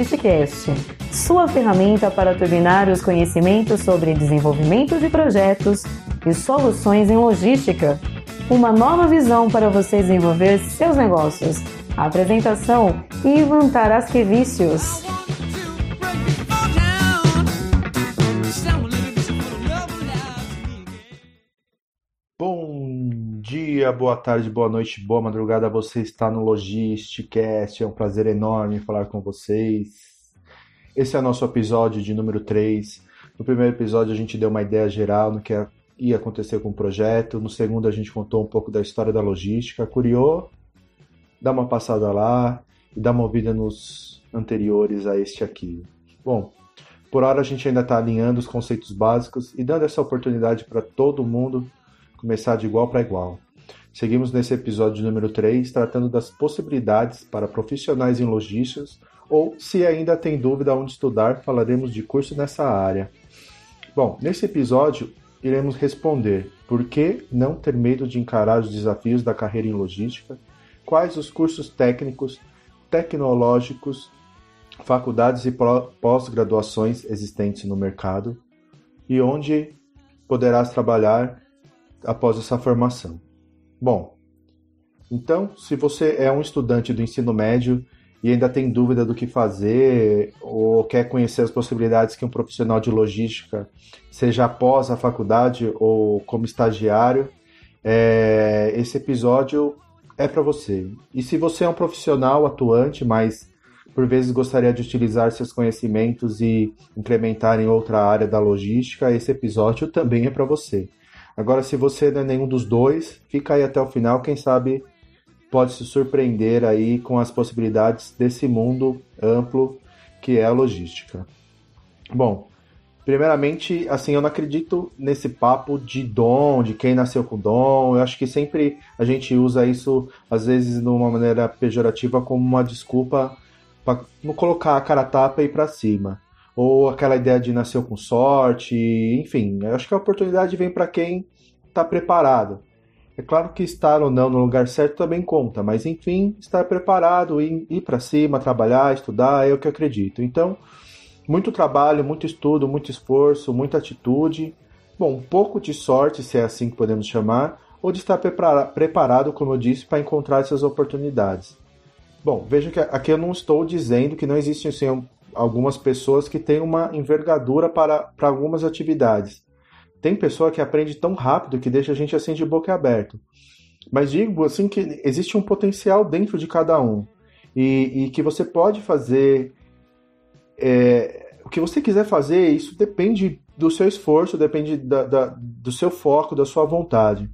Logisticast, sua ferramenta para turbinar os conhecimentos sobre desenvolvimento de projetos e soluções em logística. Uma nova visão para você desenvolver seus negócios. apresentação Ivan Tarasquevicius. Dia, boa tarde, boa noite, boa madrugada. Você está no Logisticast. É um prazer enorme falar com vocês. Esse é o nosso episódio de número 3. No primeiro episódio a gente deu uma ideia geral no que ia acontecer com o projeto. No segundo a gente contou um pouco da história da logística. Curiou? Dá uma passada lá e dá uma ouvida nos anteriores a este aqui. Bom, por hora a gente ainda está alinhando os conceitos básicos e dando essa oportunidade para todo mundo começar de igual para igual. Seguimos nesse episódio número 3 tratando das possibilidades para profissionais em logísticas ou, se ainda tem dúvida onde estudar, falaremos de curso nessa área. Bom, nesse episódio iremos responder por que não ter medo de encarar os desafios da carreira em logística, quais os cursos técnicos, tecnológicos, faculdades e pós-graduações existentes no mercado e onde poderás trabalhar após essa formação. Bom, então, se você é um estudante do ensino médio e ainda tem dúvida do que fazer ou quer conhecer as possibilidades que um profissional de logística, seja após a faculdade ou como estagiário, é, esse episódio é para você. E se você é um profissional atuante, mas por vezes gostaria de utilizar seus conhecimentos e incrementar em outra área da logística, esse episódio também é para você. Agora, se você não é nenhum dos dois, fica aí até o final, quem sabe pode se surpreender aí com as possibilidades desse mundo amplo que é a logística. Bom, primeiramente, assim, eu não acredito nesse papo de dom, de quem nasceu com dom. Eu acho que sempre a gente usa isso, às vezes, de uma maneira pejorativa, como uma desculpa para não colocar a cara tapa e para cima ou aquela ideia de nasceu com sorte, enfim, acho que a oportunidade vem para quem está preparado. É claro que estar ou não no lugar certo também conta, mas enfim, estar preparado, ir, ir para cima, trabalhar, estudar, é o que eu acredito. Então, muito trabalho, muito estudo, muito esforço, muita atitude, bom, um pouco de sorte, se é assim que podemos chamar, ou de estar preparado, como eu disse, para encontrar essas oportunidades. Bom, veja que aqui eu não estou dizendo que não existe assim, algumas pessoas que têm uma envergadura para, para algumas atividades. Tem pessoa que aprende tão rápido que deixa a gente assim de boca aberta. Mas digo assim que existe um potencial dentro de cada um. E, e que você pode fazer é, o que você quiser fazer, isso depende do seu esforço, depende da, da, do seu foco, da sua vontade.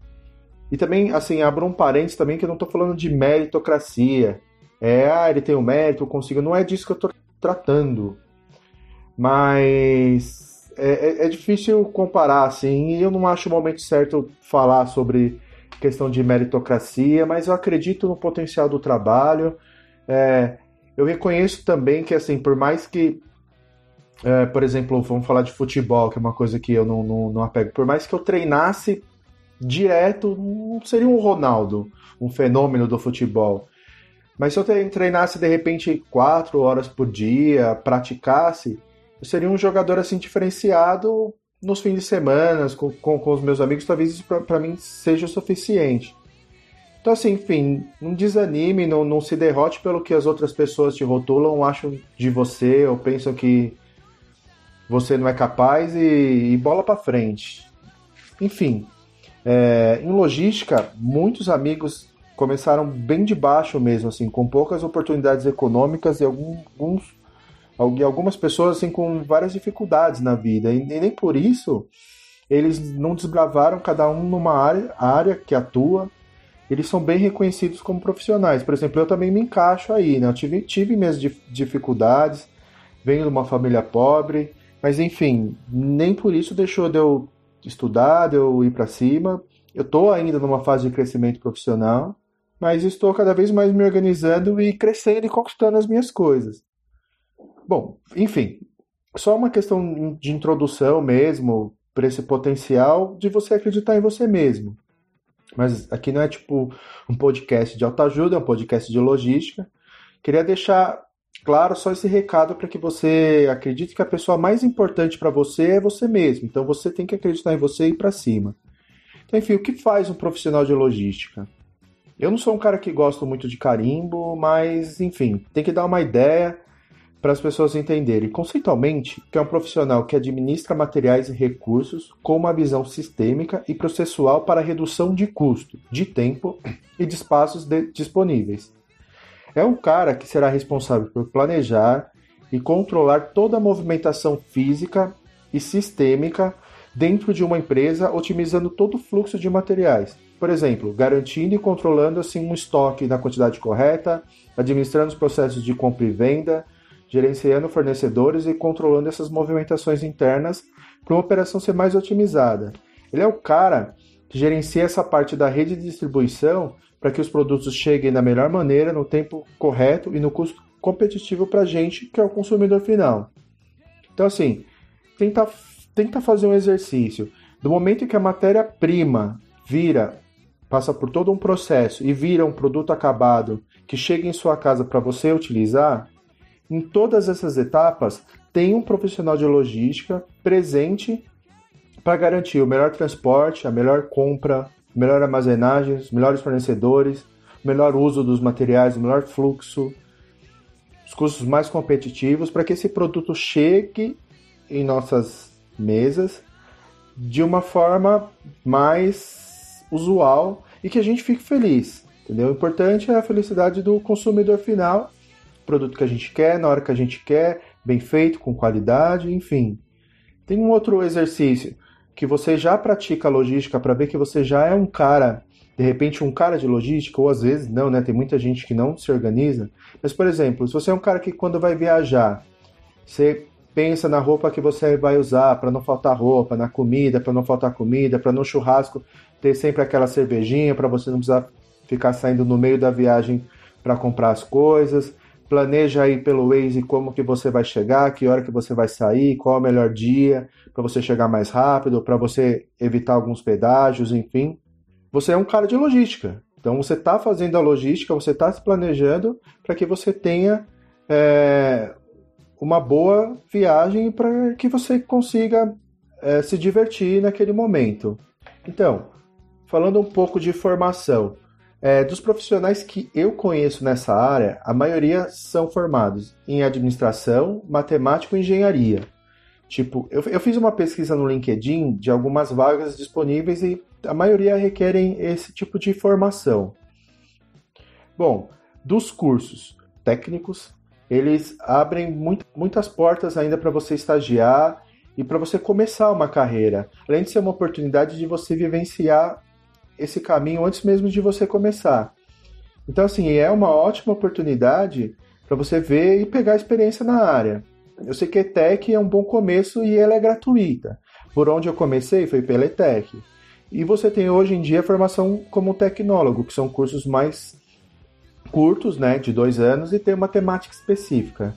E também, assim, abro um parênteses também que eu não estou falando de meritocracia. É, ah, ele tem o mérito, eu consigo. Não é disso que eu estou tratando. Mas é, é, é, difícil comparar, assim, e eu não acho o momento certo falar sobre questão de meritocracia, mas eu acredito no potencial do trabalho. É, eu reconheço também que, assim, por mais que, é, por exemplo, vamos falar de futebol, que é uma coisa que eu não, não, não apego, por mais que eu treinasse direto, não seria um Ronaldo, um fenômeno do futebol. Mas se eu treinasse de repente quatro horas por dia, praticasse, eu seria um jogador assim diferenciado nos fins de semana, com, com, com os meus amigos, talvez isso para mim seja o suficiente. Então, assim, enfim, não desanime, não, não se derrote pelo que as outras pessoas te rotulam, acham de você ou pensam que você não é capaz e, e bola para frente. Enfim, é, em logística, muitos amigos começaram bem de baixo mesmo, assim, com poucas oportunidades econômicas e alguns, algumas pessoas assim com várias dificuldades na vida. E, nem por isso eles não desbravaram cada um numa área, área que atua. Eles são bem reconhecidos como profissionais. Por exemplo, eu também me encaixo aí, né? Eu tive, tive minhas dificuldades, venho de uma família pobre, mas enfim, nem por isso deixou de eu estudar, de eu ir para cima. Eu estou ainda numa fase de crescimento profissional, mas estou cada vez mais me organizando e crescendo e conquistando as minhas coisas. Bom, enfim, só uma questão de introdução mesmo para esse potencial de você acreditar em você mesmo. Mas aqui não é tipo um podcast de autoajuda, é um podcast de logística. Queria deixar claro, só esse recado para que você acredite que a pessoa mais importante para você é você mesmo. Então você tem que acreditar em você e ir para cima. Então, enfim, o que faz um profissional de logística? Eu não sou um cara que gosto muito de carimbo, mas enfim, tem que dar uma ideia para as pessoas entenderem conceitualmente que é um profissional que administra materiais e recursos com uma visão sistêmica e processual para redução de custo, de tempo e de espaços de disponíveis. É um cara que será responsável por planejar e controlar toda a movimentação física e sistêmica dentro de uma empresa, otimizando todo o fluxo de materiais. Por exemplo, garantindo e controlando assim um estoque na quantidade correta, administrando os processos de compra e venda, gerenciando fornecedores e controlando essas movimentações internas para uma operação ser mais otimizada. Ele é o cara que gerencia essa parte da rede de distribuição para que os produtos cheguem da melhor maneira, no tempo correto e no custo competitivo para a gente, que é o consumidor final. Então, assim, tenta, tenta fazer um exercício. Do momento que a matéria-prima vira, passa por todo um processo e vira um produto acabado que chega em sua casa para você utilizar, em todas essas etapas, tem um profissional de logística presente para garantir o melhor transporte, a melhor compra, melhor armazenagem, os melhores fornecedores, melhor uso dos materiais, o melhor fluxo, os custos mais competitivos para que esse produto chegue em nossas mesas de uma forma mais usual e que a gente fique feliz. Entendeu? O importante é a felicidade do consumidor final produto que a gente quer, na hora que a gente quer, bem feito, com qualidade, enfim. Tem um outro exercício que você já pratica logística para ver que você já é um cara, de repente um cara de logística, ou às vezes não, né? Tem muita gente que não se organiza. Mas, por exemplo, se você é um cara que quando vai viajar, você pensa na roupa que você vai usar para não faltar roupa, na comida para não faltar comida, para no churrasco ter sempre aquela cervejinha para você não precisar ficar saindo no meio da viagem para comprar as coisas planeja aí pelo Waze como que você vai chegar, que hora que você vai sair, qual é o melhor dia para você chegar mais rápido, para você evitar alguns pedágios, enfim. Você é um cara de logística. Então você está fazendo a logística, você está se planejando para que você tenha é, uma boa viagem para que você consiga é, se divertir naquele momento. Então, falando um pouco de formação, é, dos profissionais que eu conheço nessa área, a maioria são formados em administração, matemática e engenharia. Tipo, eu, eu fiz uma pesquisa no LinkedIn de algumas vagas disponíveis e a maioria requerem esse tipo de formação. Bom, dos cursos técnicos, eles abrem muito, muitas portas ainda para você estagiar e para você começar uma carreira, além de ser uma oportunidade de você vivenciar esse caminho antes mesmo de você começar. Então, assim, é uma ótima oportunidade para você ver e pegar experiência na área. Eu sei que a ETEC é um bom começo e ela é gratuita. Por onde eu comecei foi pela ETEC. E você tem hoje em dia a formação como tecnólogo, que são cursos mais curtos, né, de dois anos, e tem uma temática específica.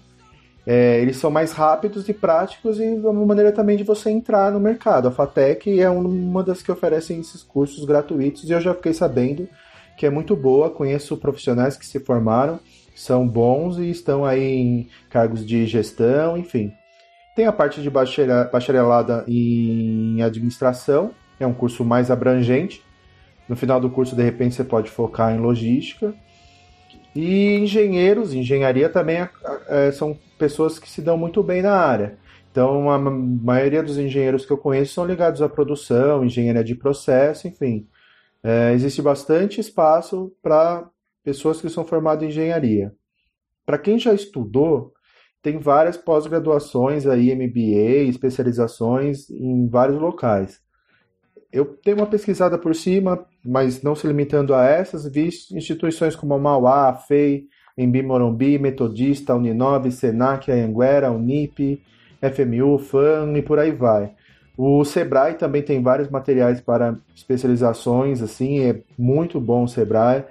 É, eles são mais rápidos e práticos e uma maneira também de você entrar no mercado. A FATEC é uma das que oferecem esses cursos gratuitos e eu já fiquei sabendo que é muito boa. Conheço profissionais que se formaram, são bons e estão aí em cargos de gestão, enfim. Tem a parte de bacharelada em administração, é um curso mais abrangente. No final do curso, de repente, você pode focar em logística. E engenheiros, engenharia também é, são pessoas que se dão muito bem na área. Então, a maioria dos engenheiros que eu conheço são ligados à produção, engenharia de processo, enfim. É, existe bastante espaço para pessoas que são formadas em engenharia. Para quem já estudou, tem várias pós-graduações aí, MBA, especializações em vários locais. Eu tenho uma pesquisada por cima, mas não se limitando a essas, vi instituições como a Mauá, a FEI, Embi Morumbi, Metodista, Uninob, Senac, Anhanguera, Unip, FMU, FAM e por aí vai. O Sebrae também tem vários materiais para especializações, assim, é muito bom o Sebrae.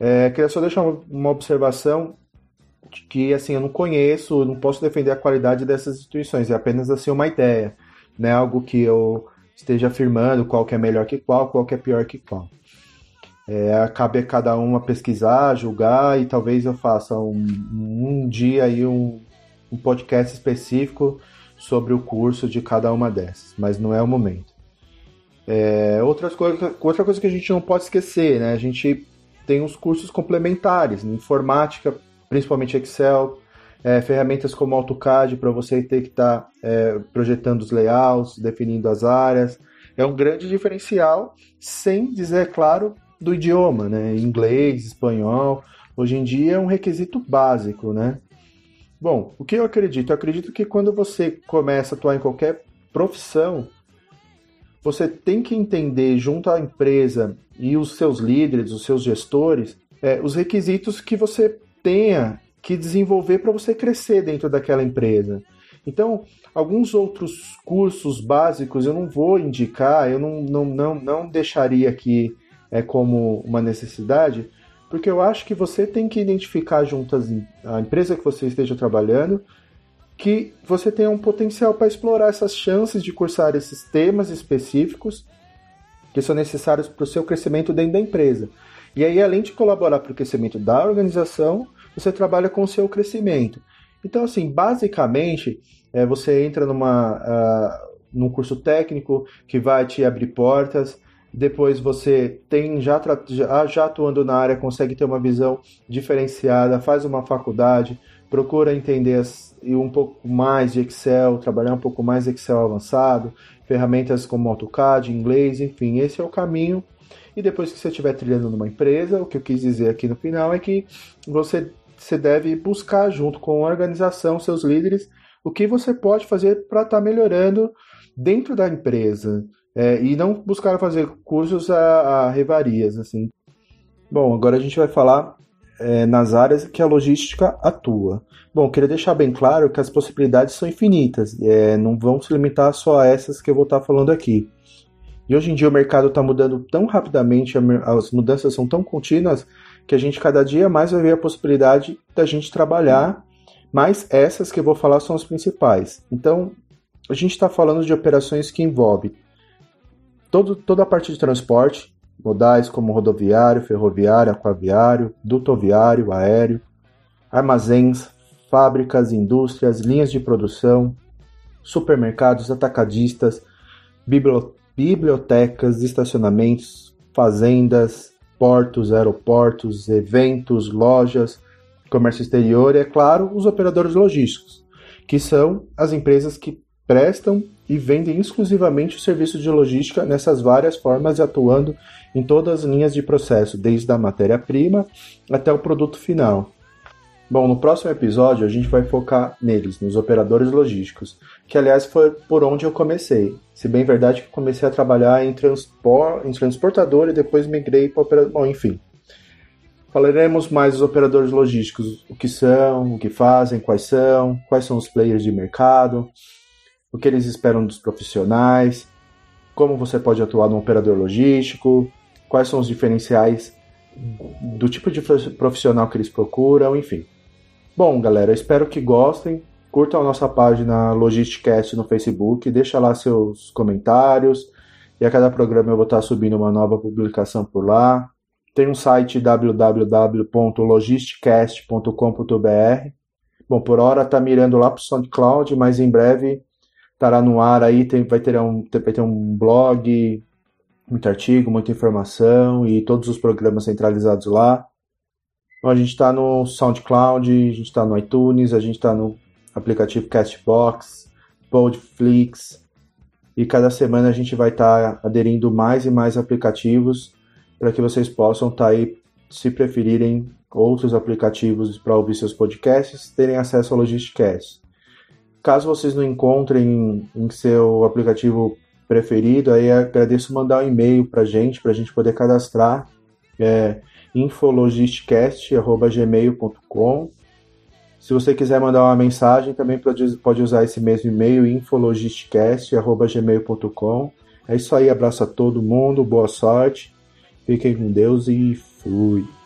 É, queria só deixar uma observação que, assim, eu não conheço, não posso defender a qualidade dessas instituições, é apenas, assim, uma ideia, né, algo que eu esteja afirmando qual que é melhor que qual, qual que é pior que qual. É, cabe a cada um a pesquisar, julgar e talvez eu faça um, um dia aí um, um podcast específico sobre o curso de cada uma dessas, mas não é o momento. É, outras coisa, outra coisa que a gente não pode esquecer, né? A gente tem os cursos complementares, informática, principalmente Excel, é, ferramentas como AutoCAD para você ter que estar tá, é, projetando os layouts, definindo as áreas. É um grande diferencial, sem dizer, claro, do idioma, né? Inglês, espanhol. Hoje em dia é um requisito básico, né? Bom, o que eu acredito? Eu acredito que quando você começa a atuar em qualquer profissão, você tem que entender junto à empresa e os seus líderes, os seus gestores, é, os requisitos que você tenha que desenvolver para você crescer dentro daquela empresa. Então, alguns outros cursos básicos eu não vou indicar, eu não, não, não, não deixaria aqui é, como uma necessidade, porque eu acho que você tem que identificar junto à empresa que você esteja trabalhando que você tem um potencial para explorar essas chances de cursar esses temas específicos que são necessários para o seu crescimento dentro da empresa. E aí, além de colaborar para o crescimento da organização, você trabalha com o seu crescimento. Então, assim, basicamente, é, você entra numa, uh, num curso técnico que vai te abrir portas, depois você tem já, já, já atuando na área, consegue ter uma visão diferenciada, faz uma faculdade, procura entender as, um pouco mais de Excel, trabalhar um pouco mais Excel avançado, ferramentas como AutoCAD, inglês, enfim, esse é o caminho. E depois que você estiver trilhando numa empresa, o que eu quis dizer aqui no final é que você, você deve buscar junto com a organização, seus líderes, o que você pode fazer para estar tá melhorando dentro da empresa é, e não buscar fazer cursos a, a revarias, assim. Bom, agora a gente vai falar é, nas áreas que a logística atua. Bom, queria deixar bem claro que as possibilidades são infinitas, é, não vão se limitar só a essas que eu vou estar falando aqui. E hoje em dia o mercado está mudando tão rapidamente, as mudanças são tão contínuas, que a gente cada dia mais vai ver a possibilidade da gente trabalhar, mas essas que eu vou falar são as principais. Então, a gente está falando de operações que envolvem todo, toda a parte de transporte, modais como rodoviário, ferroviário, aquaviário, dutoviário, aéreo, armazéns, fábricas, indústrias, linhas de produção, supermercados, atacadistas, bibliotecas, estacionamentos, fazendas, portos, aeroportos, eventos, lojas, comércio exterior e, é claro, os operadores logísticos, que são as empresas que prestam e vendem exclusivamente o serviço de logística nessas várias formas e atuando em todas as linhas de processo, desde a matéria-prima até o produto final. Bom, no próximo episódio a gente vai focar neles, nos operadores logísticos, que aliás foi por onde eu comecei. Se bem verdade que comecei a trabalhar em, transpor, em transportador e depois migrei para operador. Bom, enfim. Falaremos mais dos operadores logísticos, o que são, o que fazem, quais são, quais são os players de mercado, o que eles esperam dos profissionais, como você pode atuar no operador logístico, quais são os diferenciais do tipo de profissional que eles procuram, enfim. Bom, galera, espero que gostem. Curtam a nossa página Logisticast no Facebook, deixa lá seus comentários. E a cada programa eu vou estar subindo uma nova publicação por lá. Tem um site www.logisticast.com.br. Bom, por hora tá mirando lá para o SoundCloud, mas em breve estará no ar aí, tem, vai, ter um, vai ter um blog, muito artigo, muita informação e todos os programas centralizados lá. Então a gente está no SoundCloud, a gente está no iTunes, a gente está no aplicativo Castbox, Podflix e cada semana a gente vai estar tá aderindo mais e mais aplicativos para que vocês possam estar tá aí, se preferirem outros aplicativos para ouvir seus podcasts, terem acesso ao Logisticast. Caso vocês não encontrem em seu aplicativo preferido, aí agradeço mandar um e-mail para a gente, para a gente poder cadastrar. É infologisticast.gmail.com Se você quiser mandar uma mensagem, também pode, usar esse mesmo e-mail, infologisticast.gmail.com É isso aí, abraço a todo mundo, boa sorte, fiquem com Deus e fui!